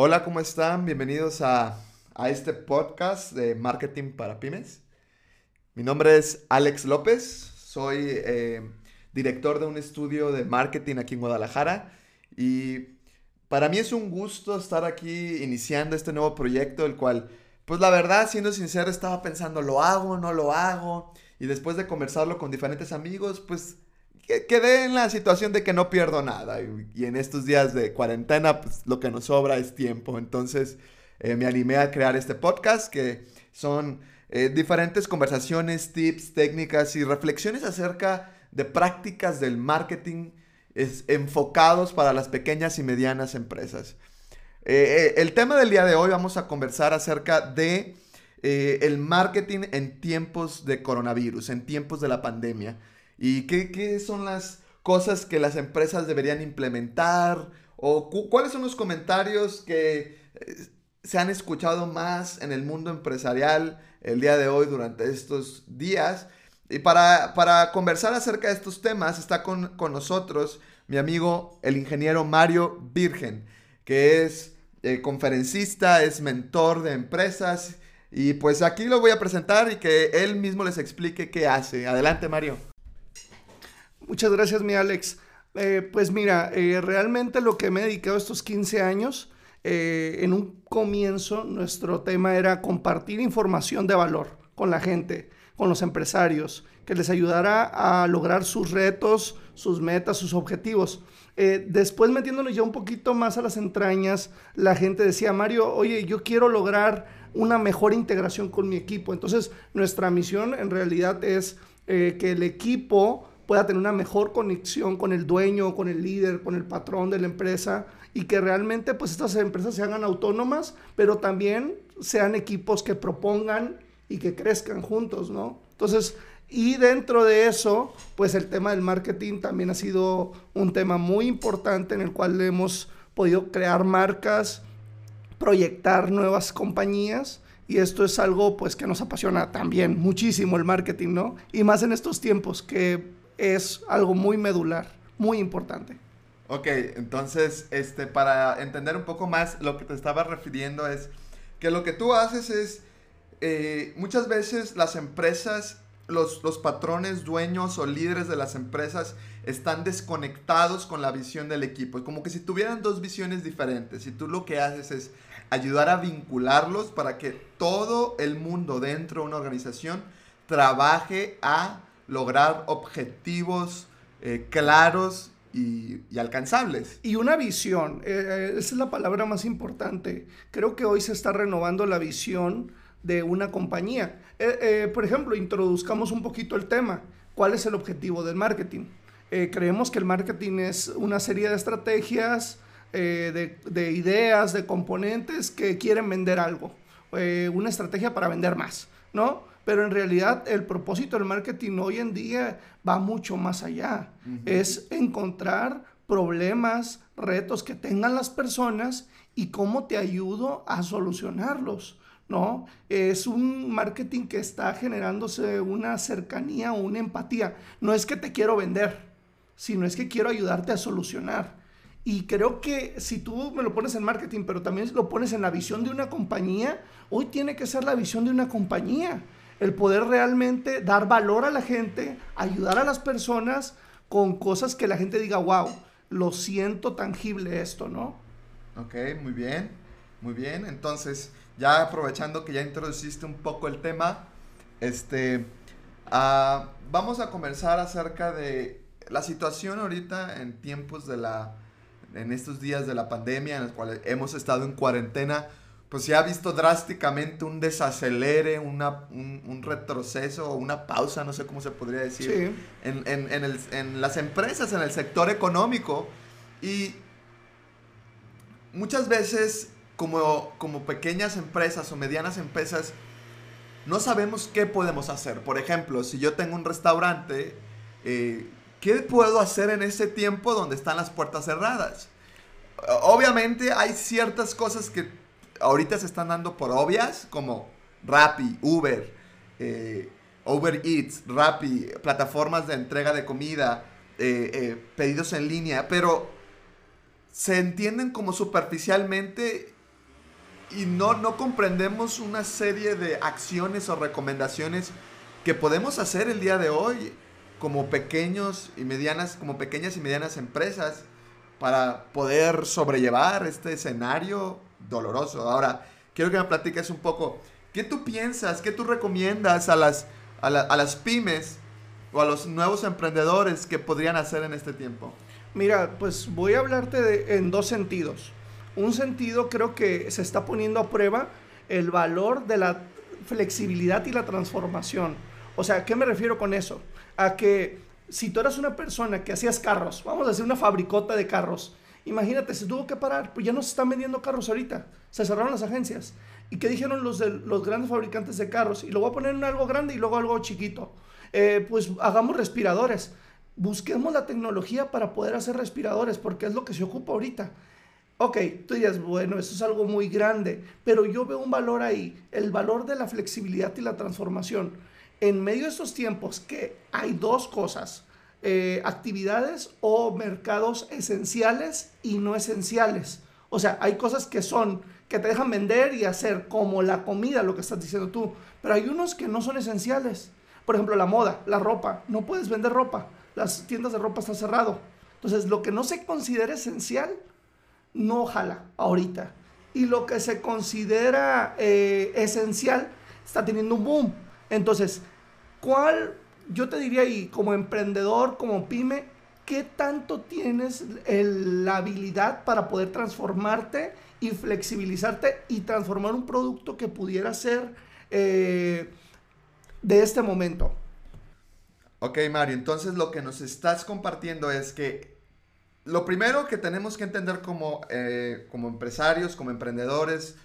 Hola, ¿cómo están? Bienvenidos a, a este podcast de Marketing para Pymes. Mi nombre es Alex López, soy eh, director de un estudio de marketing aquí en Guadalajara y para mí es un gusto estar aquí iniciando este nuevo proyecto, el cual, pues la verdad, siendo sincero, estaba pensando, ¿lo hago, no lo hago? Y después de conversarlo con diferentes amigos, pues quedé en la situación de que no pierdo nada. Y, en estos días de cuarentena, pues lo que nos sobra es tiempo. Entonces eh, me animé a crear este podcast que son eh, diferentes conversaciones, tips, técnicas y reflexiones acerca de prácticas del marketing enfocados para las pequeñas y medianas empresas. Eh, el tema del día de hoy vamos a conversar acerca de el marketing en tiempos de coronavirus, en tiempos de la pandemia. ¿Y qué, son las cosas que las empresas deberían implementar? ¿O cuáles son los comentarios que se han escuchado más en el mundo empresarial el día de hoy durante estos días. Y para, conversar acerca de estos temas está con, nosotros mi amigo el ingeniero Mario Virgen, que es eh, conferencista, es mentor de empresas. Y pues aquí lo voy a presentar y que él mismo les explique qué hace. Adelante, Mario. Muchas gracias, mi Alex. Eh, pues mira, eh, realmente lo que me he dedicado estos 15 años eh, en un comienzo nuestro tema era compartir información de valor con la gente, con los empresarios, que les ayudara a lograr sus retos, sus metas, sus objetivos. Después metiéndonos ya un poquito más a las entrañas, la gente decía, Mario, oye, yo quiero lograr una mejor integración con mi equipo. Entonces, nuestra misión en realidad es que el equipo pueda tener una mejor conexión con el dueño, con el líder, con el patrón de la empresa y que realmente pues estas empresas se hagan autónomas, pero también sean equipos que propongan y que crezcan juntos, ¿no? Entonces, y dentro de eso, pues el tema del marketing también ha sido un tema muy importante en el cual hemos podido crear marcas, proyectar nuevas compañías y esto es algo pues que nos apasiona también muchísimo el marketing, ¿no? Y más en estos tiempos que es algo muy medular, muy importante. Ok, entonces, este, para entender un poco más, lo que te estaba refiriendo es que lo que tú haces es, eh, muchas veces las empresas, los, los patrones, dueños o líderes de las empresas están desconectados con la visión del equipo. Como que si tuvieran dos visiones diferentes y tú lo que haces es ayudar a vincularlos para que todo el mundo dentro de una organización trabaje a lograr objetivos eh, claros y, alcanzables. Y una visión, eh, eh, esa es la palabra más importante. Creo que hoy se está renovando la visión de una compañía. Por ejemplo, introduzcamos un poquito el tema. ¿Cuál es el objetivo del marketing? creemos que el marketing es una serie de estrategias, de, ideas, de componentes que quieren vender algo. una estrategia para vender más, ¿no? Pero en realidad el propósito del marketing hoy en día va mucho más allá. Es encontrar problemas, retos que tengan las personas y cómo te ayudo a solucionarlos. ¿no? Es un marketing que está generándose una cercanía una empatía. No es que te quiero vender, sino es que quiero ayudarte a solucionar. Y creo que si tú me lo pones en marketing, pero también lo pones en la visión de una compañía, hoy tiene que ser la visión de una compañía el poder realmente dar valor a la gente, ayudar a las personas con cosas que la gente diga, wow, lo siento tangible esto, ¿no? Ok, muy bien, muy bien. Entonces, ya aprovechando que ya introduciste un poco el tema, este, ah, vamos a conversar acerca de la situación ahorita en tiempos de la, en estos días de la pandemia en los cuales hemos estado en cuarentena pues se ha visto drásticamente un desacelere, una, un, retroceso o una pausa, no sé cómo se podría decir, en, las empresas, en el sector económico. Y muchas veces, como, como pequeñas empresas o medianas empresas, no sabemos qué podemos hacer. Por ejemplo, si yo tengo un restaurante, eh, ¿qué puedo hacer en ese tiempo donde están las puertas cerradas? Obviamente hay ciertas cosas que ahorita se están dando por obvias, como Rappi, Uber, eh, Uber Eats, Rappi, plataformas de entrega de comida, eh, eh, pedidos en línea, pero se entienden como superficialmente y no, no comprendemos una serie de acciones o recomendaciones que podemos hacer el día de hoy como pequeños y medianas, como pequeñas y medianas empresas para poder sobrellevar este escenario doloroso. Ahora, quiero que me platiques un poco, ¿qué tú piensas, qué tú recomiendas a las, a, las pymes o a los nuevos emprendedores que podrían hacer en este tiempo? Mira, pues voy a hablarte en dos sentidos. Un sentido creo que se está poniendo a prueba el valor de la flexibilidad y la transformación. O sea, ¿qué me refiero con eso? A que si tú eras una persona que hacías carros, vamos a hacer una fabricota de carros, imagínate, se tuvo que parar, pues ya no se están vendiendo carros ahorita, se cerraron las agencias. ¿Y qué dijeron los, de, los grandes fabricantes de carros? Y lo voy a poner en algo grande y luego algo chiquito. Eh, pues hagamos respiradores. Busquemos la tecnología para poder hacer respiradores, porque es lo que se ocupa ahorita. Ok, tú dirías, bueno, eso es algo muy grande, pero yo veo un valor ahí, el valor de la flexibilidad y la transformación en medio de estos tiempos que hay dos cosas, eh, actividades o mercados esenciales y no esenciales. O sea, hay cosas que son, que te dejan vender y hacer, como la comida, lo que estás diciendo tú, pero hay unos que no son esenciales. Por ejemplo, la moda, la ropa, no puedes vender ropa, las tiendas de ropa están cerrado. Entonces, lo que no se considera esencial, no jala ahorita. Y lo que se considera eh, esencial está teniendo un boom. Entonces, ¿cuál, yo te diría ahí, como emprendedor, como pyme, qué tanto tienes la habilidad para poder transformarte y flexibilizarte y transformar un producto que pudiera ser eh, de este momento? Ok, Mario, entonces lo que nos estás compartiendo es que lo primero que tenemos que entender como, eh, como empresarios, como emprendedores,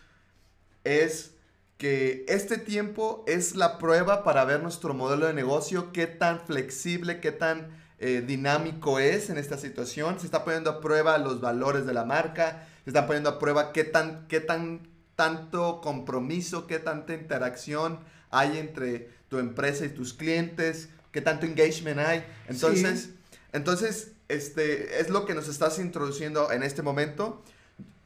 es que este tiempo es la prueba para ver nuestro modelo de negocio, qué tan flexible, qué tan eh, dinámico es en esta situación. Se está poniendo a prueba los valores de la marca, se está poniendo a prueba qué tan, qué tan tanto compromiso, qué tanta interacción hay entre tu empresa y tus clientes, qué tanto engagement hay. Entonces, entonces este, es lo que nos estás introduciendo en este momento.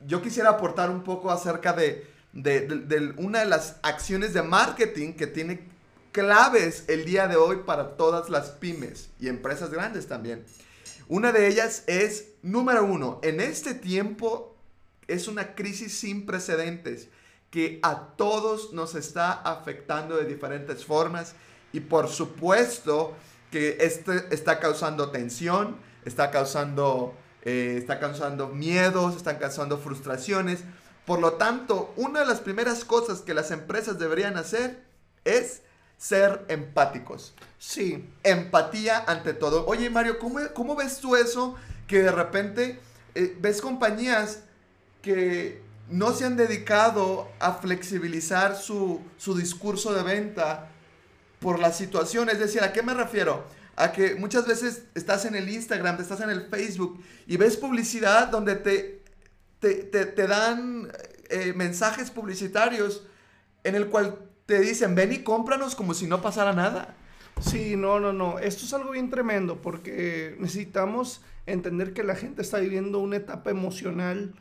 Yo quisiera aportar un poco acerca de de, una de las acciones de marketing que tiene claves el día de hoy para todas las pymes y empresas grandes también. Una de ellas es, número uno, en este tiempo es una crisis sin precedentes que a todos nos está afectando de diferentes formas y por supuesto que este está causando tensión, está causando, eh, está causando miedos, están causando frustraciones, por lo tanto, una de las primeras cosas que las empresas deberían hacer es ser empáticos. Sí. Empatía ante todo. Oye, Mario, ¿cómo, cómo ves tú eso? Que de repente eh, ves compañías que no se han dedicado a flexibilizar su, su discurso de venta por la situación. Es decir, ¿a qué me refiero? A que muchas veces estás en el Instagram, estás en el Facebook y ves publicidad donde te te, dan eh, mensajes publicitarios en el cual te dicen, ven y cómpranos como si no pasara nada. Sí, no, no, no. Esto es algo bien tremendo porque necesitamos entender que la gente está viviendo una etapa emocional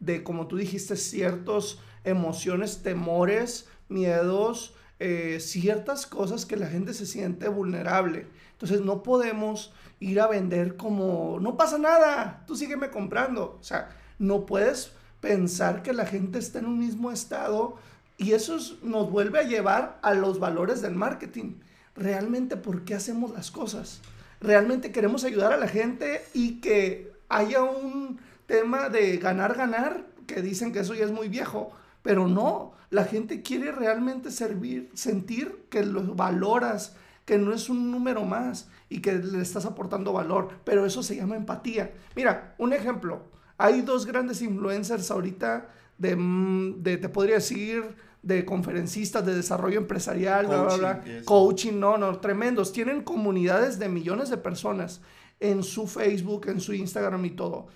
de, como tú dijiste, ciertas emociones, temores, miedos, eh, ciertas cosas que la gente se siente vulnerable. Entonces no podemos ir a vender como, no pasa nada, tú sígueme comprando. O sea, no puedes pensar que la gente está en un mismo estado y eso nos vuelve a llevar a los valores del marketing. Realmente, ¿por qué hacemos las cosas? Realmente queremos ayudar a la gente y que haya un tema de ganar, ganar, que dicen que eso ya es muy viejo, pero no, la gente quiere realmente servir, sentir que lo valoras, que no es un número más y que le estás aportando valor, pero eso se llama empatía. Mira, un ejemplo, hay dos grandes influencers ahorita de, mm, de te podría decir, de conferencistas de desarrollo empresarial, coaching, coaching, no, no, tremendos. Tienen comunidades de millones de personas en su Facebook, en su Instagram y todo.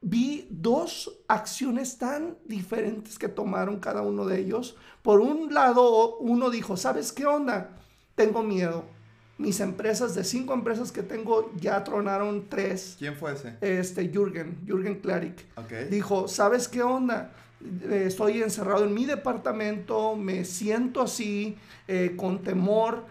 Vi dos acciones tan diferentes que tomaron cada uno de ellos. Por un lado, uno dijo, ¿sabes qué onda? Tengo miedo mis empresas, de cinco empresas que tengo, ya tronaron tres. ¿Quién fue ese? Este, Jürgen, Jürgen Klarik. Dijo, ¿sabes qué onda? eh, estoy encerrado en mi departamento, me siento así, eh, con temor,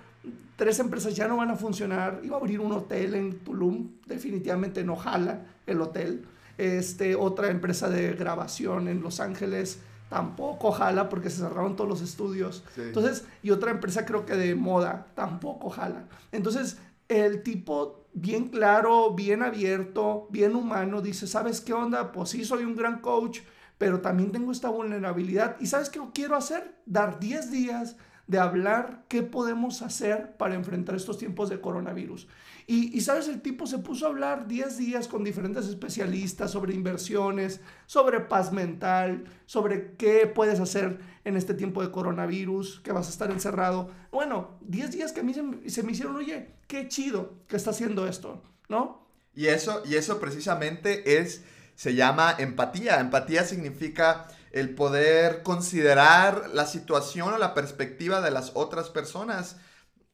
tres empresas ya no van a funcionar, iba a abrir un hotel en Tulum, definitivamente no jala el hotel, este, otra empresa de grabación en Los Ángeles, tampoco jala porque se cerraron todos los estudios. Entonces, y otra empresa creo que de moda, tampoco jala. Entonces, el tipo bien claro, bien abierto, bien humano, dice, ¿sabes qué onda? Pues sí, soy un gran coach, pero también tengo esta vulnerabilidad. ¿Y sabes qué quiero hacer? Dar 10 días de hablar qué podemos hacer para enfrentar estos tiempos de coronavirus. Y, sabes, el tipo se puso a hablar 10 días con diferentes especialistas sobre inversiones, sobre paz mental, sobre qué puedes hacer en este tiempo de coronavirus, que vas a estar encerrado. Bueno, 10 días que a mí se, se, me hicieron, oye, qué chido que está haciendo esto, ¿no? Y eso, y eso precisamente es, se llama empatía. Empatía significa el poder considerar la situación o la perspectiva de las otras personas,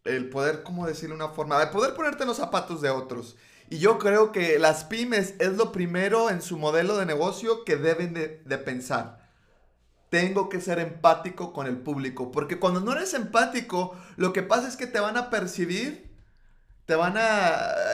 el poder, ¿cómo decirle una forma? El poder ponerte los zapatos de otros. Y yo creo que las pymes es lo primero en su modelo de negocio que deben de, de pensar. Tengo que ser empático con el público, porque cuando no eres empático, lo que pasa es que te van a percibir te van a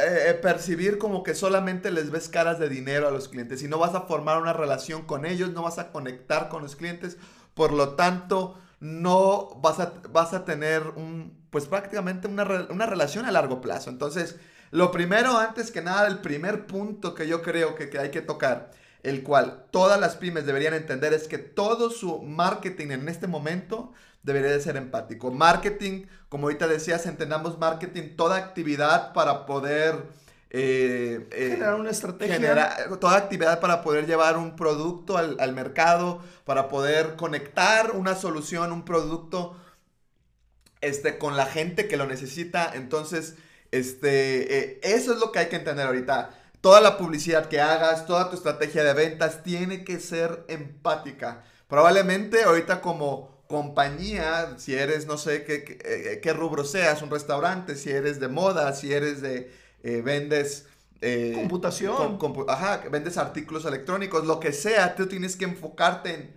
eh, eh, percibir como que solamente les ves caras de dinero a los clientes y no vas a formar una relación con ellos, no vas a conectar con los clientes, por lo tanto no vas a, vas a tener un, pues prácticamente una, una relación a largo plazo. Entonces, lo primero, antes que nada, el primer punto que yo creo que, que hay que tocar, el cual todas las pymes deberían entender es que todo su marketing en este momento debería de ser empático. Marketing, como ahorita decías, entendamos marketing, toda actividad para poder... Eh, eh, generar una estrategia. Generar, toda actividad para poder llevar un producto al, al, mercado, para poder conectar una solución, un producto este, con la gente que lo necesita. Entonces, este, eh, eso es lo que hay que entender ahorita. Toda la publicidad que hagas, toda tu estrategia de ventas tiene que ser empática. Probablemente ahorita como compañía, si eres, no sé qué, eh, qué, rubro seas, un restaurante, si eres de moda, si eres de, eh, vendes... Eh, Computación. ajá, vendes artículos electrónicos, lo que sea, tú tienes que enfocarte en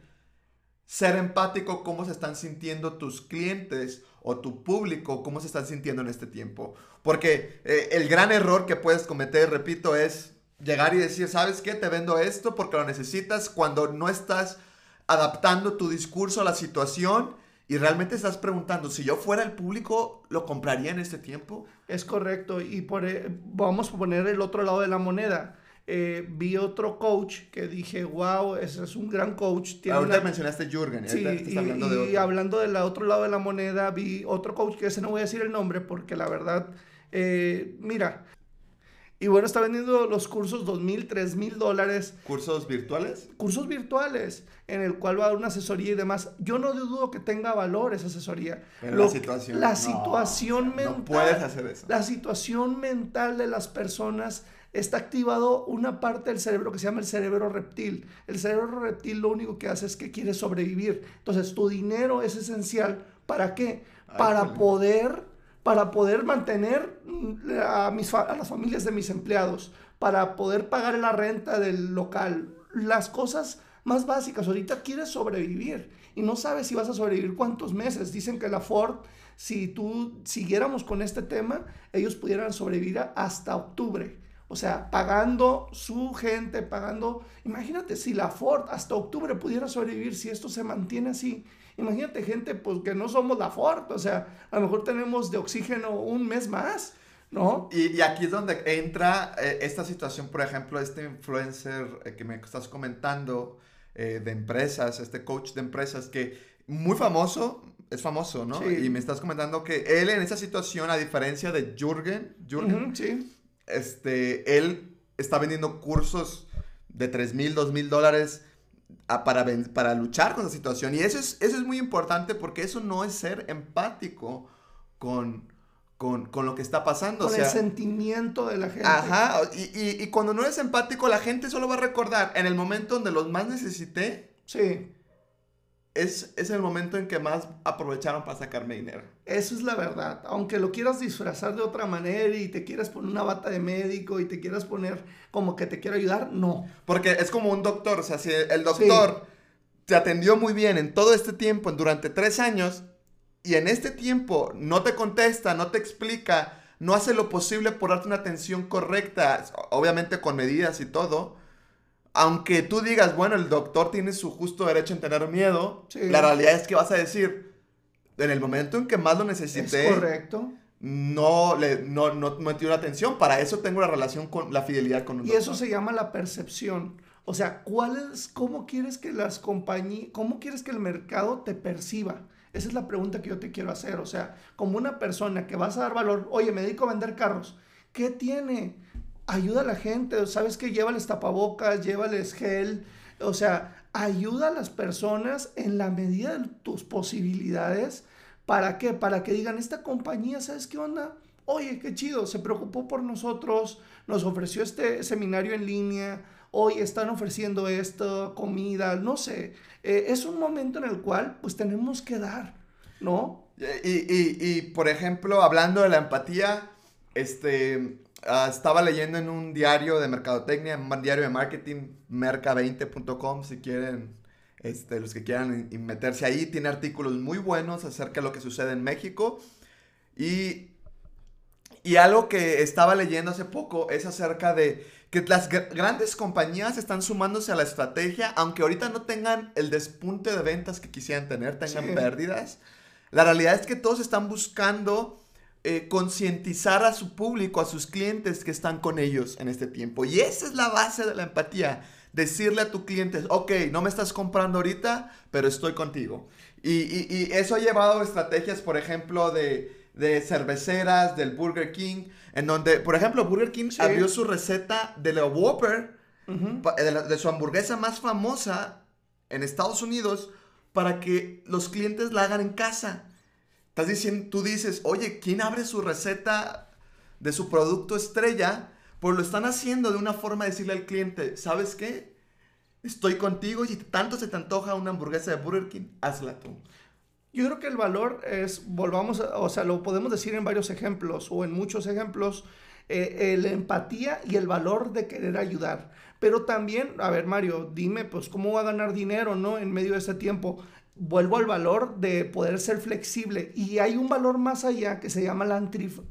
ser empático cómo se están sintiendo tus clientes o tu público, cómo se están sintiendo en este tiempo. Porque el gran error que puedes cometer, repito, es llegar y decir, ¿sabes qué? Te vendo esto porque lo necesitas cuando no estás adaptando tu discurso a la situación y realmente estás preguntando, si yo fuera el público, ¿lo compraría en este tiempo? Es correcto, y por, e, vamos a poner el otro lado de la moneda. Eh, vi otro coach que dije, wow, ese es un gran coach. Tiene Ahorita mencionaste Jürgen, sí, y, hablando, de y hablando del otro lado de la moneda, vi otro coach que ese no voy a decir el nombre porque la verdad, eh, mira, y bueno, está vendiendo los cursos dos mil, tres mil dólares. ¿Cursos virtuales? Cursos virtuales, en el cual va a dar una asesoría y demás. Yo no dudo que tenga valor esa asesoría. Pero la situación. La situación mental. No puedes hacer eso. La situación mental de las personas está activado una parte del cerebro que se llama el cerebro reptil. El cerebro reptil lo único que hace es que quiere sobrevivir. Entonces, tu dinero es esencial. ¿Para qué? Para poder para poder mantener mm, a, mis, a las familias de mis empleados, para poder pagar la renta del local, las cosas más básicas. Ahorita quieres sobrevivir y no sabes si vas a sobrevivir cuántos meses. Dicen que la Ford, si tú siguiéramos con este tema, ellos pudieran sobrevivir hasta octubre. O sea, pagando su gente, pagando... Imagínate, si la Ford hasta octubre pudiera sobrevivir, si esto se mantiene así, Imagínate gente pues que no somos la Ford, o sea, a lo mejor tenemos de oxígeno un mes más. ¿No? Y, aquí es donde entra eh, esta situación, por ejemplo, este influencer eh, que me estás comentando eh, de empresas, este coach de empresas que muy famoso, es famoso, ¿no? Y me estás comentando que él en esa situación, a diferencia de Jürgen, Jürgen sí. este, él está vendiendo cursos de 3 mil, 2 mil dólares para, para luchar con la situación. Y eso es, eso es muy importante porque eso no es ser empático con, con, con lo que está pasando. Con el sentimiento de la gente. Ajá, y, y, y, cuando no eres empático, la gente solo va a recordar en el momento donde los más necesité. Sí es, el momento en que más aprovecharon para sacarme dinero. Eso es la verdad. Aunque lo quieras disfrazar de otra manera y te quieras poner una bata de médico y te quieras poner como que te quiero ayudar, no. Porque es como un doctor. O sea, si el doctor te atendió muy bien en todo este tiempo, durante tres años, y en este tiempo no te contesta, no te explica, no hace lo posible por darte una atención correcta, obviamente con medidas y todo, aunque tú digas, bueno, el doctor tiene su justo derecho en tener miedo, la realidad es que vas a decir, en el momento en que más lo necesité, es correcto. No, le, no, no, no dio atención. Para eso tengo la relación con la fidelidad con un Y eso se llama la percepción. O sea, ¿cuál es, cómo quieres que las compañías, cómo quieres que el mercado te perciba? Esa es la pregunta que yo te quiero hacer. O sea, como una persona que vas a dar valor, oye, me dedico a vender carros, ¿qué tiene? Ayuda a la gente, ¿sabes qué? Llévales tapabocas, llévales gel, o sea, ayuda a las personas en la medida de tus posibilidades. ¿Para qué? Para que digan, esta compañía, ¿sabes qué onda? Oye, qué chido, se preocupó por nosotros, nos ofreció este seminario en línea, hoy están ofreciendo esto, comida, no sé. Eh, es un momento en el cual pues tenemos que dar, ¿no? Y, y, y por ejemplo, hablando de la empatía, este, ah, estaba leyendo en un diario de mercadotecnia, un diario de marketing, merca20.com, si quieren, este, los que quieran meterse ahí, tiene artículos muy buenos acerca de lo que sucede en México. Y, y algo que estaba leyendo hace poco es acerca de que las grandes compañías están sumándose a la estrategia, aunque ahorita no tengan el despunte de ventas que quisieran tener, tengan pérdidas. La realidad es que todos están buscando eh, concientizar a su público, a sus clientes que están con ellos en este tiempo. Y esa es la base de la empatía. Decirle a tu cliente, ok, no me estás comprando ahorita, pero estoy contigo. Y, y eso ha llevado a estrategias, por ejemplo, de de cerveceras, del Burger King, en donde, por ejemplo, Burger King abrió su receta de la Whopper, de, su hamburguesa más famosa en Estados Unidos, para que los clientes la hagan en casa. Estás diciendo, tú dices, oye, ¿quién abre su receta de su producto estrella? Pues lo están haciendo de una forma de decirle al cliente, ¿sabes qué? Estoy contigo y tanto se te antoja una hamburguesa de Burger King, hazla tú. Yo creo que el valor es, volvamos, o sea, lo podemos decir en varios ejemplos o en muchos ejemplos, eh, la empatía y el valor de querer ayudar. Pero también, a ver, Mario, dime, pues, ¿cómo va a ganar dinero, no? En medio de este tiempo. Vuelvo al valor de poder ser flexible. Y hay un valor más allá que se llama la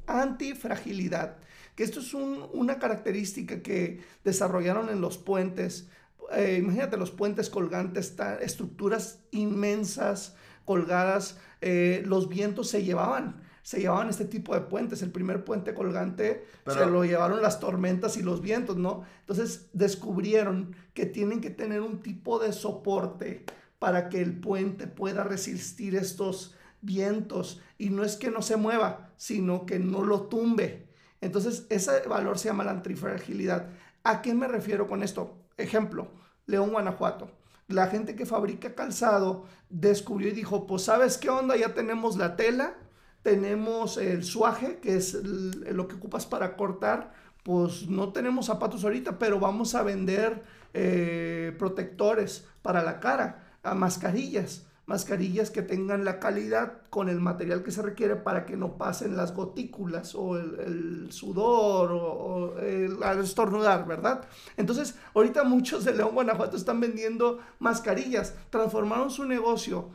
antifragilidad. Que esto es una característica que desarrollaron en los puentes. Eh, imagínate los puentes colgantes, estructuras inmensas, colgadas, eh, los vientos se llevaban, se llevaban este tipo de puentes. El primer puente colgante se lo llevaron las tormentas y los vientos, ¿no? Entonces descubrieron que tienen que tener un tipo de soporte para que el puente pueda resistir estos vientos. Y no es que no se mueva, sino que no lo tumbe. Entonces, ese valor se llama la antifragilidad. ¿A qué me refiero con esto? Ejemplo, León, Guanajuato la gente que fabrica calzado descubrió y dijo, pues sabes qué onda, ya tenemos la tela, tenemos el suaje, que es lo que ocupas para cortar, pues no tenemos zapatos ahorita, pero vamos a vender eh, protectores para la cara, a mascarillas mascarillas que tengan la calidad con el material que se requiere para que no pasen las gotículas o el, sudor o, el, estornudar, ¿verdad? Entonces, ahorita muchos de León, Guanajuato están vendiendo mascarillas, transformaron su negocio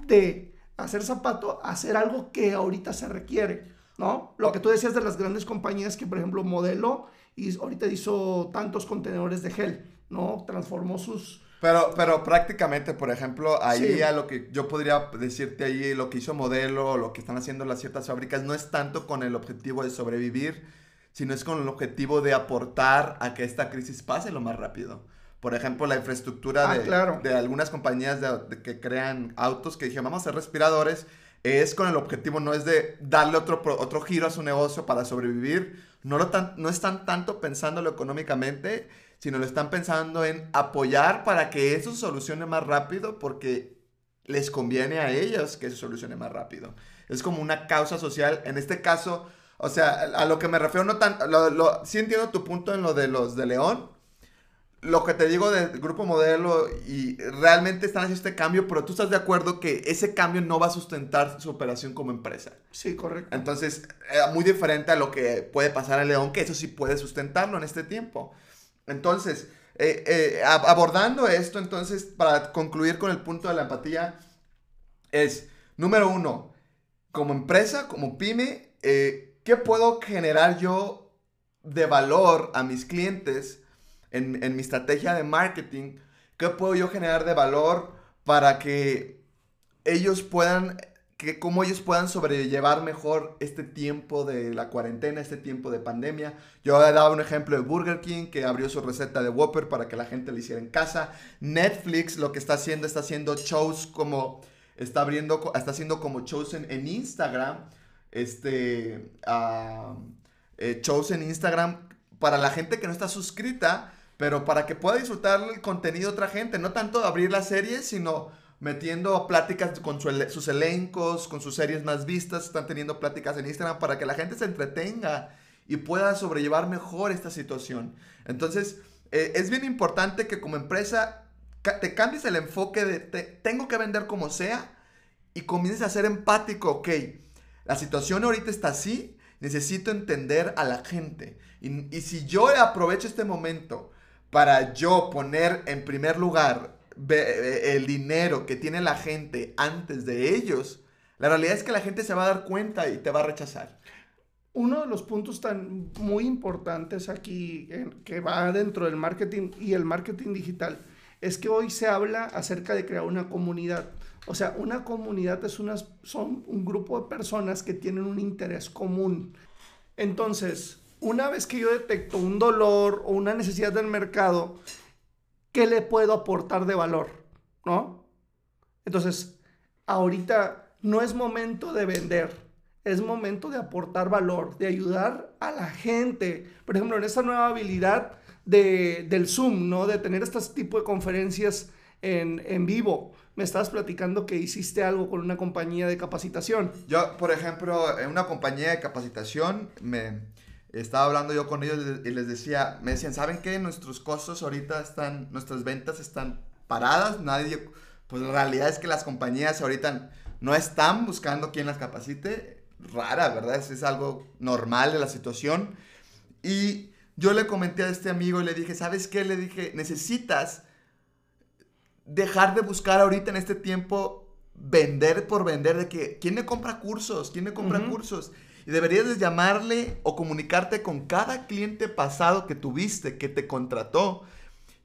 de hacer zapato a hacer algo que ahorita se requiere, ¿no? Lo que tú decías de las grandes compañías que, por ejemplo, Modelo y ahorita hizo tantos contenedores de gel, ¿no? Transformó sus pero, pero prácticamente, por ejemplo, ahí a lo que yo podría decirte ahí, lo que hizo Modelo, lo que están haciendo las ciertas fábricas, no es tanto con el objetivo de sobrevivir, sino es con el objetivo de aportar a que esta crisis pase lo más rápido. Por ejemplo, la infraestructura ah, de, de, algunas compañías de, que crean autos que dijeron, vamos a hacer respiradores, es con el objetivo, no es de darle otro, otro giro a su negocio para sobrevivir, no, lo tan, no están tanto pensándolo económicamente, sino lo están pensando en apoyar para que eso se solucione más rápido porque les conviene a ellos que se solucione más rápido. Es como una causa social. En este caso, o sea, a lo que me refiero, no tan, lo, sí entiendo tu punto en lo de los de León. Lo que te digo del grupo modelo y realmente están haciendo este cambio, pero tú estás de acuerdo que ese cambio no va a sustentar su operación como empresa. Sí, correcto. Entonces, eh, muy diferente a lo que puede pasar en León, que eso sí puede sustentarlo en este tiempo. Entonces, eh, eh, abordando esto, entonces, para concluir con el punto de la empatía, es, número uno, como empresa, como pyme, eh, ¿qué puedo generar yo de valor a mis clientes en, en mi estrategia de marketing? ¿Qué puedo yo generar de valor para que ellos puedan que cómo ellos puedan sobrellevar mejor este tiempo de la cuarentena, este tiempo de pandemia. Yo he dado un ejemplo de Burger King que abrió su receta de Whopper para que la gente lo hiciera en casa. Netflix lo que está haciendo, está haciendo shows como, está abriendo, está haciendo como shows en, Instagram, este, uh, shows en Instagram para la gente que no está suscrita, pero para que pueda disfrutar el contenido de otra gente, no tanto abrir la serie, sino metiendo pláticas con sus elencos, con sus series más vistas, están teniendo pláticas en Instagram para que la gente se entretenga y pueda sobrellevar mejor esta situación. Entonces, eh, es bien importante que como empresa te cambies el enfoque de tengo que vender como sea y comiences a ser empático, ok, la situación ahorita está así, necesito entender a la gente. Y, y si yo aprovecho este momento para yo poner en primer lugar el dinero que tiene la gente antes de ellos, la realidad es que la gente se va a dar cuenta y te va a rechazar. Uno de los puntos tan muy importantes aquí que va dentro del marketing y el marketing digital es que hoy se habla acerca de crear una comunidad. O sea, una comunidad es una, son un grupo de personas que tienen un interés común. Entonces, una vez que yo detecto un dolor o una necesidad del mercado, ¿qué le puedo aportar de valor? ¿No? Entonces, ahorita no es momento de vender, es momento de aportar valor, de ayudar a la gente. Por ejemplo, en esta nueva habilidad de, del Zoom, ¿no? De tener este tipo de conferencias en, en vivo. Me estabas platicando que hiciste algo con una compañía de capacitación. Yo, por ejemplo, en una compañía de capacitación me estaba hablando yo con ellos y les decía, me decían, ¿saben qué? Nuestros costos ahorita están, nuestras ventas están paradas, nadie, pues la realidad es que las compañías ahorita no están buscando quien las capacite, rara, ¿verdad? Es, es algo normal de la situación. Y yo le comenté a este amigo y le dije, ¿sabes qué? Le dije, necesitas dejar de buscar ahorita en este tiempo vender por vender, de que, ¿quién me compra cursos? ¿Quién me compra cursos? Y deberías de llamarle o comunicarte con cada cliente pasado que tuviste, que te contrató,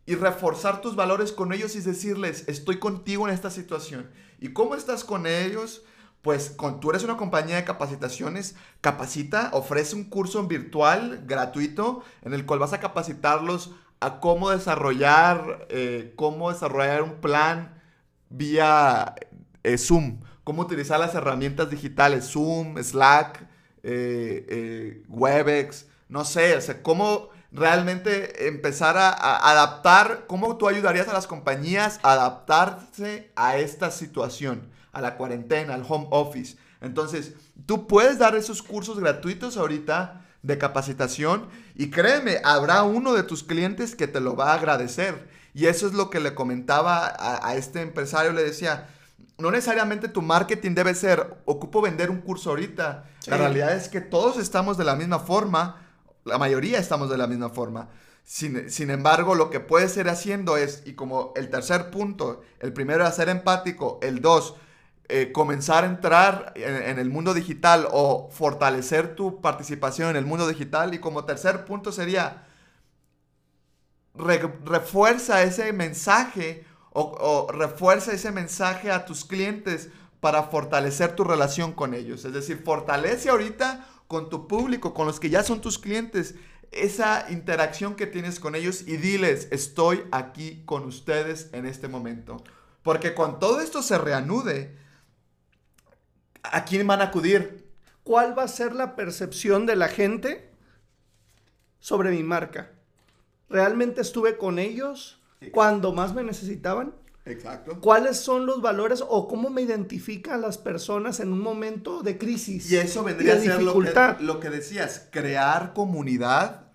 y reforzar tus valores con ellos y decirles, estoy contigo en esta situación. ¿Y cómo estás con ellos? Pues con, tú eres una compañía de capacitaciones, capacita, ofrece un curso virtual gratuito en el cual vas a capacitarlos a cómo desarrollar, eh, cómo desarrollar un plan vía eh, Zoom, cómo utilizar las herramientas digitales, Zoom, Slack, eh, eh, Webex, no sé, o sea, cómo realmente empezar a, adaptar, cómo tú ayudarías a las compañías a adaptarse a esta situación, a la cuarentena, al home office. Entonces, tú puedes dar esos cursos gratuitos ahorita de capacitación y créeme, habrá uno de tus clientes que te lo va a agradecer. Y eso es lo que le comentaba a, a este empresario, le decía, no necesariamente tu marketing debe ser, ocupo vender un curso ahorita. La realidad es que todos estamos de la misma forma, la mayoría estamos de la misma forma. Sin, embargo, lo que puedes ir haciendo es, y como el tercer punto, el primero es ser empático, el dos, eh, comenzar a entrar en, el mundo digital o fortalecer tu participación en el mundo digital. Y como tercer punto sería, refuerza ese mensaje o, refuerza ese mensaje a tus clientes para fortalecer tu relación con ellos. Es decir, fortalece ahorita con tu público, con los que ya son tus clientes, esa interacción que tienes con ellos y diles, estoy aquí con ustedes en este momento. Porque cuando todo esto se reanude, ¿a quién van a acudir? ¿Cuál va a ser la percepción de la gente sobre mi marca? ¿Realmente estuve con ellos? Cuando más me necesitaban. Exacto. ¿Cuáles son los valores o cómo me identifican las personas en un momento de crisis? Y eso vendría a ser lo que, lo que decías, crear comunidad.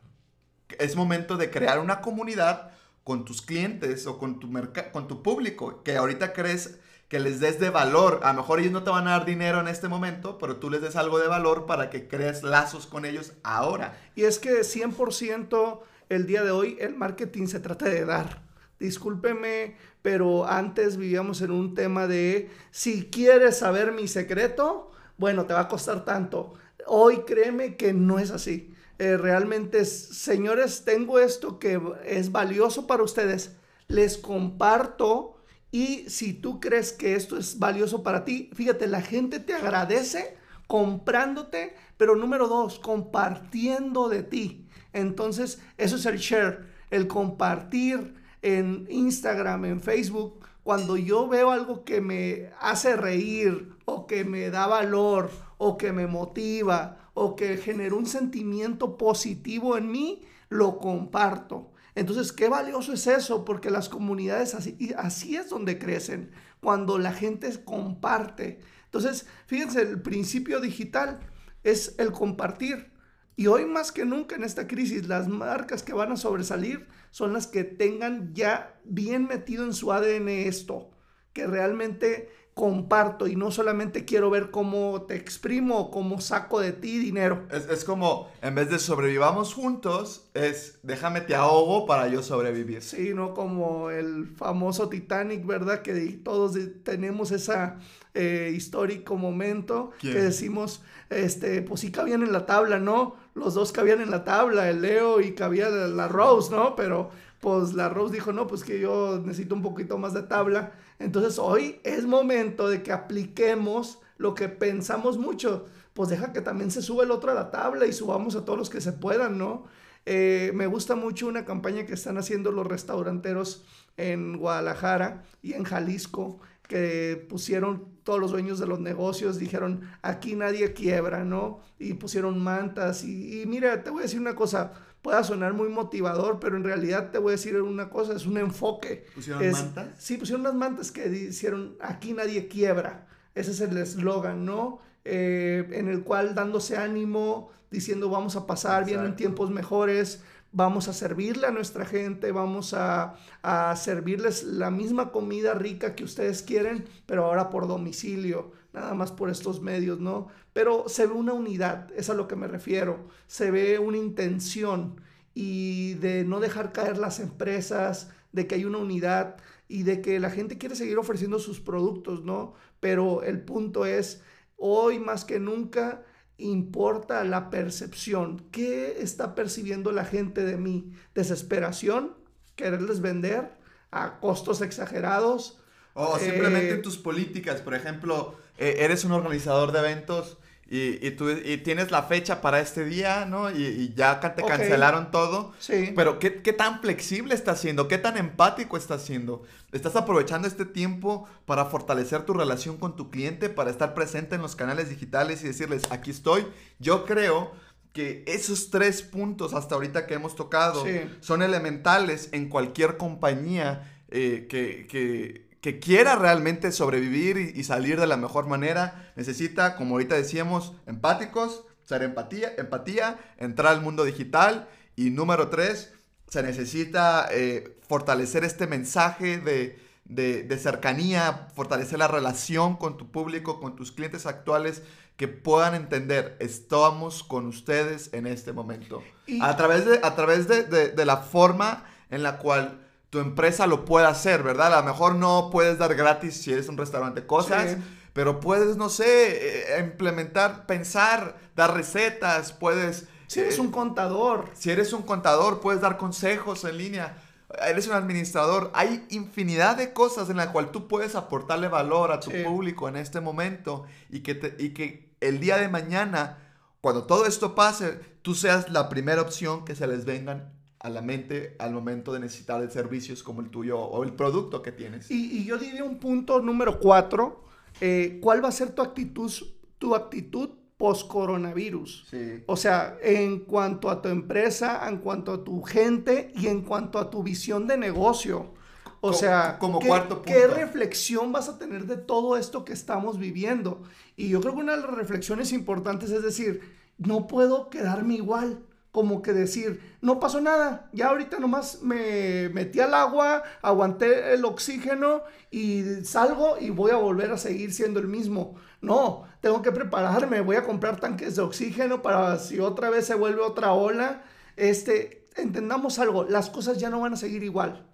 Es momento de crear una comunidad con tus clientes o con tu, con tu público, que ahorita crees que les des de valor. A lo mejor ellos no te van a dar dinero en este momento, pero tú les des algo de valor para que crees lazos con ellos ahora. Y es que 100% el día de hoy el marketing se trata de dar. Discúlpeme, pero antes vivíamos en un tema de si quieres saber mi secreto, bueno, te va a costar tanto. Hoy créeme que no es así. Eh, realmente, señores, tengo esto que es valioso para ustedes. Les comparto y si tú crees que esto es valioso para ti, fíjate, la gente te agradece comprándote, pero número dos, compartiendo de ti. Entonces, eso es el share, el compartir en Instagram, en Facebook. Cuando yo veo algo que me hace reír o que me da valor o que me motiva o que genera un sentimiento positivo en mí, lo comparto. Entonces, qué valioso es eso, porque las comunidades así, así es donde crecen, cuando la gente comparte. Entonces, fíjense, el principio digital es el compartir. Y hoy más que nunca en esta crisis, las marcas que van a sobresalir son las que tengan ya bien metido en su ADN esto, que realmente comparto y no solamente quiero ver cómo te exprimo o cómo saco de ti dinero. Es, como, en vez de sobrevivamos juntos, es déjame te ahogo para yo sobrevivir. Sí, no como el famoso Titanic, ¿verdad? Que todos tenemos ese eh, histórico momento que decimos, este, pues sí cabían en la tabla, ¿no? Los dos cabían en la tabla, el Leo y cabía la Rose, ¿no? Pero pues la Rose dijo, no, pues que yo necesito un poquito más de tabla. Entonces hoy es momento de que apliquemos lo que pensamos mucho. Pues deja que también se sube el otro a la tabla y subamos a todos los que se puedan, ¿no? Eh, me gusta mucho una campaña que están haciendo los restauranteros en Guadalajara y en Jalisco, que pusieron todos los dueños de los negocios, dijeron, aquí nadie quiebra, ¿no? Y pusieron mantas. Y, y mira, te voy a decir una cosa, pueda sonar muy motivador, pero en realidad te voy a decir una cosa, es un enfoque. ¿Pusieron mantas? Sí, pusieron unas mantas que hicieron, aquí nadie quiebra. Ese es el eslogan, ¿no? Eh, en el cual dándose ánimo, diciendo vamos a pasar, bien vienen tiempos mejores, vamos a servirle a nuestra gente, vamos a, a, servirles la misma comida rica que ustedes quieren, pero ahora por domicilio, nada más por estos medios, ¿no? pero se ve una unidad, es a lo que me refiero, se ve una intención y de no dejar caer las empresas, de que hay una unidad y de que la gente quiere seguir ofreciendo sus productos, ¿no? Pero el punto es, hoy más que nunca importa la percepción. ¿Qué está percibiendo la gente de mí? ¿Desesperación? ¿Quererles vender a costos exagerados? O simplemente en eh, tus políticas, por ejemplo, eh, eres un organizador de eventos y, y, tú, y tienes la fecha para este día, ¿no? Y, ya te cancelaron todo. Sí. Pero ¿qué, ¿qué, tan flexible estás siendo? ¿Qué tan empático estás siendo? ¿Estás aprovechando este tiempo para fortalecer tu relación con tu cliente, para estar presente en los canales digitales y decirles, aquí estoy? Yo creo que esos tres puntos hasta ahorita que hemos tocado son elementales en cualquier compañía eh, que, que que quiera realmente sobrevivir y, salir de la mejor manera, necesita, como ahorita decíamos, empáticos, ser empatía, empatía, entrar al mundo digital y número tres, se necesita eh, fortalecer este mensaje de, de, cercanía, fortalecer la relación con tu público, con tus clientes actuales, que puedan entender, estamos con ustedes en este momento. a través, de, a través de, de la forma en la cual tu empresa lo puede hacer, ¿verdad? A lo mejor no puedes dar gratis si eres un restaurante cosas, pero puedes, no sé, eh, implementar, pensar, dar recetas, puedes... Si eres eh, un contador. Si eres un contador, puedes dar consejos en línea. Eres un administrador. Hay infinidad de cosas en las cuales tú puedes aportarle valor a tu público en este momento y que, y que el día de mañana, cuando todo esto pase, tú seas la primera opción que se les vengan a la mente al momento de necesitar servicios como el tuyo o el producto que tienes. Y, yo diría un punto número cuatro, eh, ¿cuál va a ser tu actitud, tu actitud post-coronavirus? Sí. O sea, en cuanto a tu empresa, en cuanto a tu gente y en cuanto a tu visión de negocio. O sea, como cuarto punto. ¿qué reflexión vas a tener de todo esto que estamos viviendo? Y yo creo que una de las reflexiones importantes es decir, no puedo quedarme igual como que decir, no pasó nada, ya ahorita nomás me metí al agua, aguanté el oxígeno y salgo y voy a volver a seguir siendo el mismo. No, tengo que prepararme, voy a comprar tanques de oxígeno para si otra vez se vuelve otra ola. Este, entendamos algo, las cosas ya no van a seguir igual.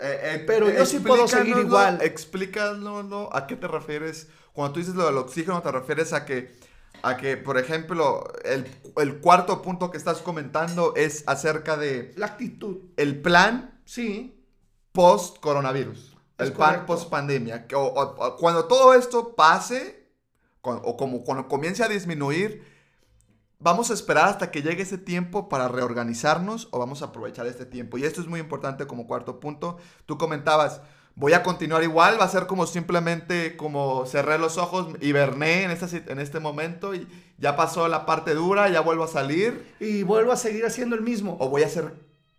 Eh, eh, Pero yo sí puedo seguir igual. Explícanoslo, ¿a qué te refieres? Cuando tú dices lo del oxígeno, ¿te refieres a que, a que por ejemplo, el, el cuarto punto que estás comentando es acerca de La actitud, el plan sí, post-coronavirus? El plan post-pandemia. Cuando todo esto pase, o como cuando comience a disminuir, ¿vamos a esperar hasta que llegue ese tiempo para reorganizarnos o vamos a aprovechar este tiempo? Y esto es muy importante como cuarto punto. Tú comentabas, voy a continuar igual, va a ser como simplemente como cerré los ojos, hiberné en, esta, sit- en este momento y ya pasó la parte dura, ya vuelvo a salir y vuelvo a seguir haciendo el mismo. o voy a hacer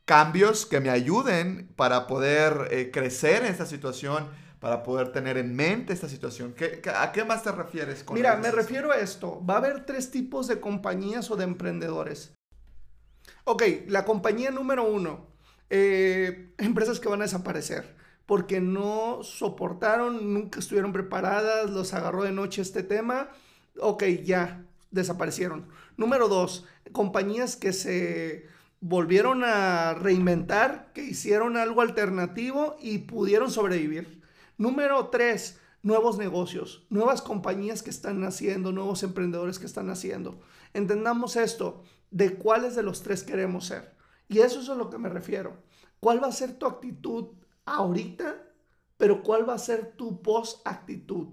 cambios que me ayuden para poder eh, crecer en esta situación, para poder tener en mente esta situación. ¿Qué- ¿A qué más te refieres con Mira, me refiero a esto. Va a haber tres tipos de compañías o de emprendedores. Ok, la compañía número uno. eh, empresas que van a desaparecer porque no soportaron, nunca estuvieron preparadas, los agarró de noche este tema. Ok, ya, desaparecieron. Número dos, compañías que se volvieron a reinventar, que hicieron algo alternativo y pudieron sobrevivir. Número tres, nuevos negocios, nuevas compañías que están naciendo, nuevos emprendedores que están naciendo. Entendamos esto, de cuáles de los tres queremos ser. Y eso es a lo que me refiero. ¿Cuál va a ser tu actitud ahorita? Pero ¿cuál va a ser tu post-actitud?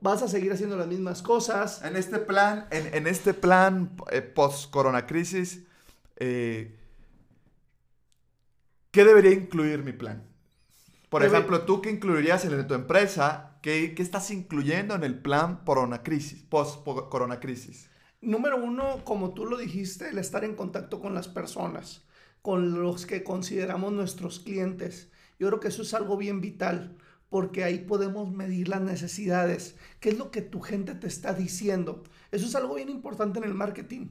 ¿Vas a seguir haciendo las mismas cosas? En este plan, en, en este plan eh, post-corona crisis, eh, ¿qué debería incluir mi plan? Por Debe- ejemplo, tú que incluirías en tu empresa, ¿qué, qué estás incluyendo en el plan corona crisis, post-corona crisis? Número uno, como tú lo dijiste, el estar en contacto con las personas, con los que consideramos nuestros clientes. Yo creo que eso es algo bien vital, porque ahí podemos medir las necesidades. ¿Qué es lo que tu gente te está diciendo? Eso es algo bien importante en el marketing.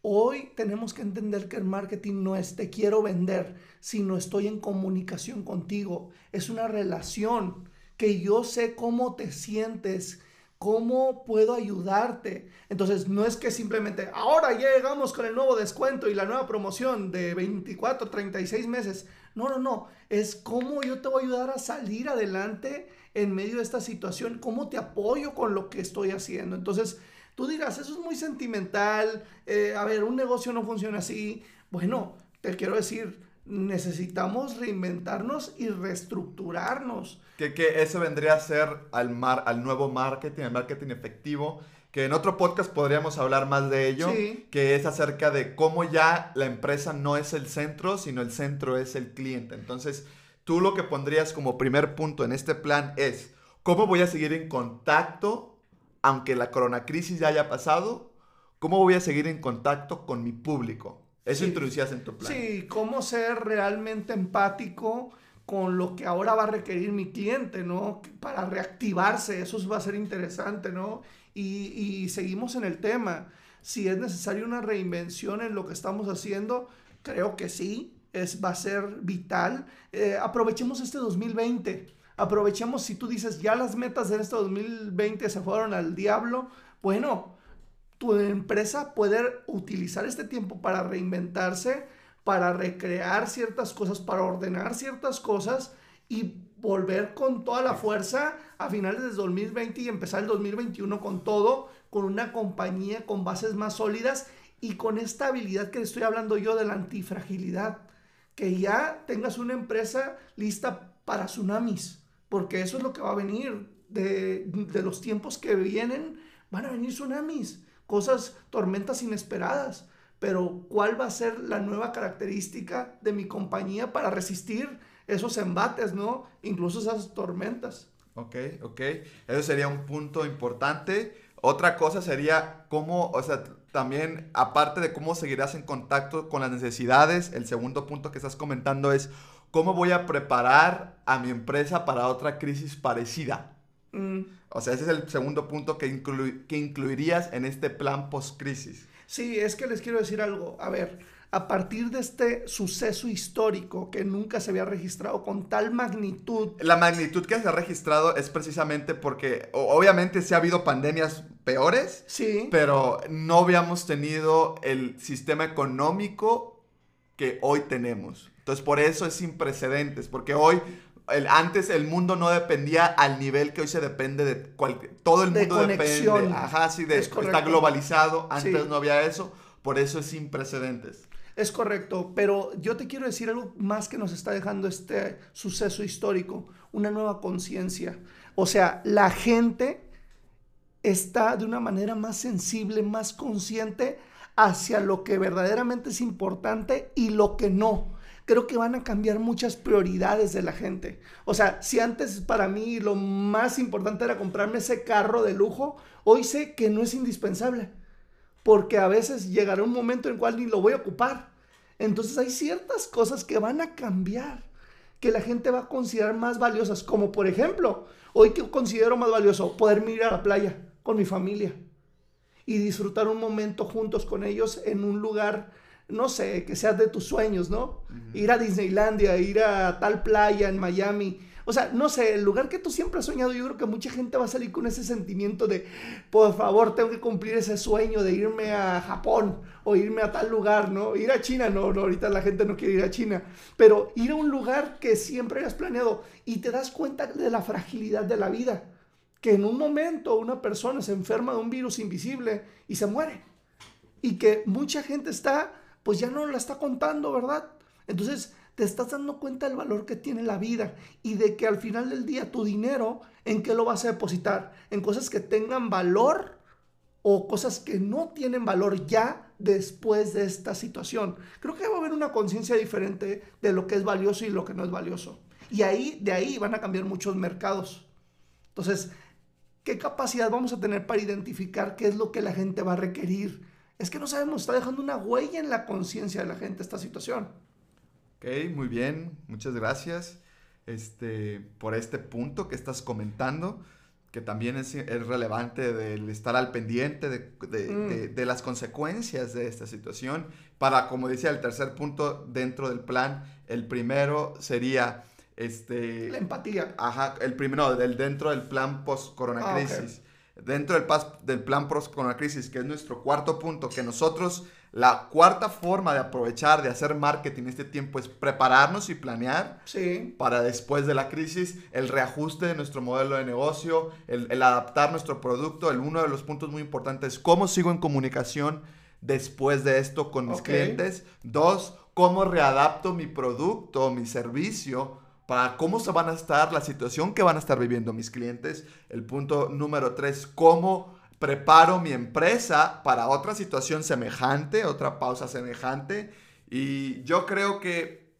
Hoy tenemos que entender que el marketing no es te quiero vender, sino estoy en comunicación contigo. Es una relación que yo sé cómo te sientes, cómo puedo ayudarte. Entonces, no es que simplemente ahora llegamos con el nuevo descuento y la nueva promoción de 24, 36 meses. No, no, no. Es cómo yo te voy a ayudar a salir adelante en medio de esta situación, cómo te apoyo con lo que estoy haciendo. Entonces, tú dirás, eso es muy sentimental. eh, a ver, un negocio no funciona así. Bueno, te quiero decir, necesitamos reinventarnos y reestructurarnos. Que, que eso vendría a ser al, mar, al nuevo marketing, al marketing efectivo, que en otro podcast podríamos hablar más de ello, Sí. que es acerca de cómo ya la empresa no es el centro, sino el centro es el cliente. Entonces, tú lo que pondrías como primer punto en este plan es, ¿cómo voy a seguir en contacto, aunque la coronacrisis ya haya pasado? ¿Cómo voy a seguir en contacto con mi público? Eso Sí. introducías en tu plan. Sí, cómo ser realmente empático con lo que ahora va a requerir mi cliente, ¿no? Para reactivarse, eso va a ser interesante, ¿no? Y, y seguimos en el tema. Si es necesaria una reinvención en lo que estamos haciendo, creo que sí, es, va a ser vital. Eh, aprovechemos este 2020. Aprovechemos, si tú dices, ya las metas de este 2020 se fueron al diablo, bueno, tu empresa puede utilizar este tiempo para reinventarse, para recrear ciertas cosas, para ordenar ciertas cosas y volver con toda la fuerza a finales del 2020 y empezar el 2021 con todo, con una compañía con bases más sólidas y con esta habilidad que estoy hablando yo de la antifragilidad. Que ya tengas una empresa lista para tsunamis, porque eso es lo que va a venir de, de los tiempos que vienen, van a venir tsunamis cosas, tormentas inesperadas. Pero ¿cuál va a ser la nueva característica de mi compañía para resistir esos embates, ¿no? Incluso esas tormentas. Ok, ok. Eso sería un punto importante. Otra cosa sería cómo, o sea, también aparte de cómo seguirás en contacto con las necesidades, el segundo punto que estás comentando es cómo voy a preparar a mi empresa para otra crisis parecida. Mm, O sea, ese es el segundo punto que, inclu- que incluirías en este plan post-crisis. Sí, es que les quiero decir algo. A ver, a partir de este suceso histórico que nunca se había registrado con tal magnitud, La magnitud que se ha registrado es precisamente porque, obviamente, sí ha habido pandemias peores, sí, pero no habíamos tenido el sistema económico que hoy tenemos. Entonces, por eso es sin precedentes, porque hoy el, antes el mundo no dependía al nivel que hoy se depende de cualquier, todo el De mundo depende, conexión. ajá, sí, de, Es correcto. está globalizado, antes Sí. no había eso, por eso es sin precedentes. Es correcto, pero yo te quiero decir algo más que nos está dejando este suceso histórico, una nueva conciencia. O sea, la gente está de una manera más sensible, más consciente hacia lo que verdaderamente es importante y lo que no. Creo que van a cambiar muchas prioridades de la gente. O sea, si antes para mí lo más importante era comprarme ese carro de lujo, hoy sé que no es indispensable porque a veces llegará un momento en el cual ni lo voy a ocupar. Entonces hay ciertas cosas que van a cambiar, que la gente va a considerar más valiosas, como por ejemplo, hoy que considero más valioso poderme ir a la playa con mi familia y disfrutar un momento juntos con ellos en un lugar, no sé, que sea de tus sueños, ¿no? Ir a Disneylandia, ir a tal playa en Miami. O sea, no sé, el lugar que tú siempre has soñado, yo creo que mucha gente va a salir con ese sentimiento de, por favor, tengo que cumplir ese sueño de irme a Japón o irme a tal lugar, ¿no? Ir a China, no, no, ahorita la gente no quiere ir a China, pero ir a un lugar que siempre hayas planeado y te das cuenta de la fragilidad de la vida, que en un momento una persona se enferma de un virus invisible y se muere y que mucha gente está, pues ya no la está contando, ¿verdad? Entonces te estás dando cuenta del valor que tiene la vida y de que al final del día tu dinero, ¿en qué lo vas a depositar? En cosas que tengan valor o cosas que no tienen valor ya después de esta situación. Creo que va a haber una conciencia diferente de lo que es valioso y lo que no es valioso. Y ahí, de ahí van a cambiar muchos mercados. Entonces, ¿qué capacidad vamos a tener para identificar qué es lo que la gente va a requerir? Es que no sabemos, está dejando una huella en la conciencia de la gente esta situación. Ok, muy bien, muchas gracias este, por este punto que estás comentando, que también es, es relevante del estar al pendiente de, de- Mm. de- de las consecuencias de esta situación. Para, como decía, el tercer punto dentro del plan, el primero sería, este, La empatía. Ajá, el primero, del, dentro del plan post-corona Ah, ok. Dentro del, del plan post-corona crisis, que es nuestro cuarto punto, que nosotros, la cuarta forma de aprovechar, de hacer marketing este tiempo es prepararnos y planear Sí, para después de la crisis, el reajuste de nuestro modelo de negocio, el, el adaptar nuestro producto. El, uno de los puntos muy importantes es cómo sigo en comunicación después de esto con mis Ok. clientes. Dos, cómo readapto mi producto, mi servicio para cómo se van a estar, la situación que van a estar viviendo mis clientes. El punto número tres, cómo preparo mi empresa para otra situación semejante, otra pausa semejante. Y yo creo que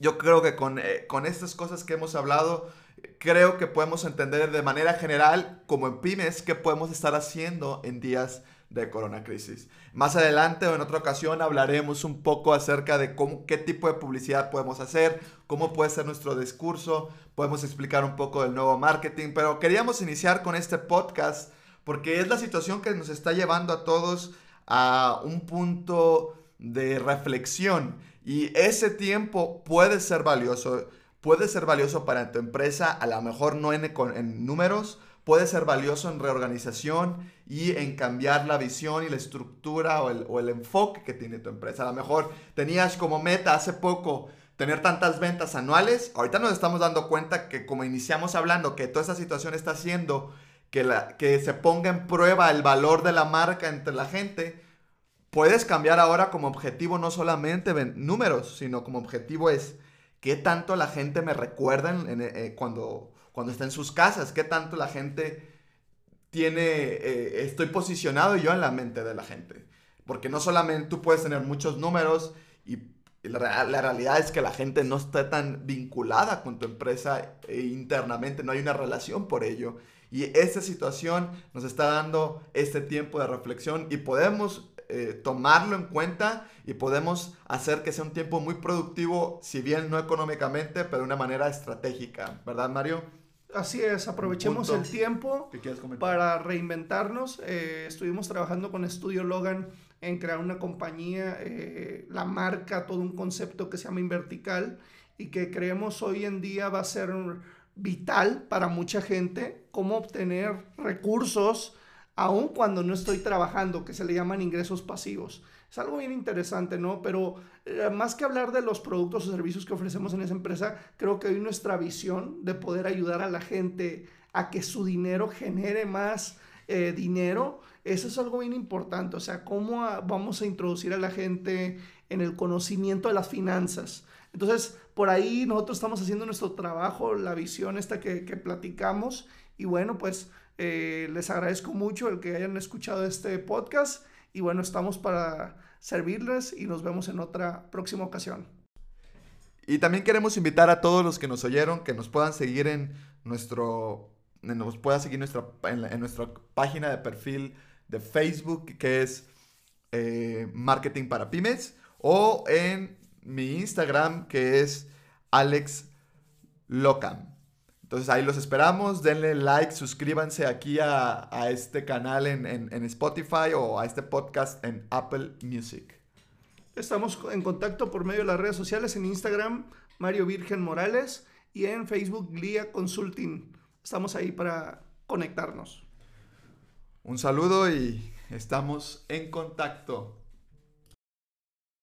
yo creo que con, eh, con estas cosas que hemos hablado, creo que podemos entender de manera general, como en pymes, qué podemos estar haciendo en días de corona crisis. Más adelante o en otra ocasión hablaremos un poco acerca de qué tipo de publicidad podemos hacer, cómo puede ser nuestro discurso, podemos explicar un poco del nuevo marketing, pero queríamos iniciar con este podcast porque es la situación que nos está llevando a todos a un punto de reflexión y ese tiempo puede ser valioso, puede ser valioso para tu empresa, a lo mejor no en números, puede ser valioso en reorganización y en cambiar la visión y la estructura o el, o el enfoque que tiene tu empresa. A lo mejor tenías como meta hace poco tener tantas ventas anuales, ahorita nos estamos dando cuenta que como iniciamos hablando, que toda esta situación está haciendo que, la, que se ponga en prueba el valor de la marca entre la gente, puedes cambiar ahora como objetivo no solamente números, sino como objetivo es qué tanto la gente me recuerda eh, cuando, cuando está en sus casas, qué tanto la gente tiene, eh, estoy posicionado yo en la mente de la gente. Porque no solamente tú puedes tener muchos números y la, la realidad es que la gente no está tan vinculada con tu empresa eh, internamente, no hay una relación por ello. Y esta situación nos está dando este tiempo de reflexión y podemos eh, tomarlo en cuenta y podemos hacer que sea un tiempo muy productivo, si bien no económicamente, pero de una manera estratégica, ¿verdad, Mario? Así es, aprovechemos el tiempo para reinventarnos. Eh, estuvimos trabajando con Estudio Logan en crear una compañía, eh, la marca, todo un concepto que se llama Invertical y que creemos hoy en día va a ser vital para mucha gente, cómo obtener recursos aun cuando no estoy trabajando, que se le llaman ingresos pasivos. Es algo bien interesante, ¿no? Pero eh, más que hablar de los productos o servicios que ofrecemos en esa empresa, creo que hoy nuestra visión de poder ayudar a la gente a que su dinero genere más eh, dinero, eso es algo bien importante. O sea, cómo vamos a introducir a la gente en el conocimiento de las finanzas. Entonces, por ahí nosotros estamos haciendo nuestro trabajo, la visión esta que platicamos. Y bueno, pues eh, les agradezco mucho el que hayan escuchado este podcast y bueno, estamos para servirles y nos vemos en otra próxima ocasión. Y también queremos invitar a todos los que nos oyeron que nos puedan seguir en nuestro nos pueda seguir nuestra, en, nuestra página de perfil de Facebook que es eh, Marketing para Pymes o en mi Instagram que es Alex Locam. Entonces ahí los esperamos, denle like, suscríbanse aquí a, este canal en, Spotify o a este podcast en Apple Music. Estamos en contacto por medio de las redes sociales en Instagram, Mario Virgen Morales, y en Facebook, Glia Consulting. Estamos ahí para conectarnos. Un saludo y estamos en contacto.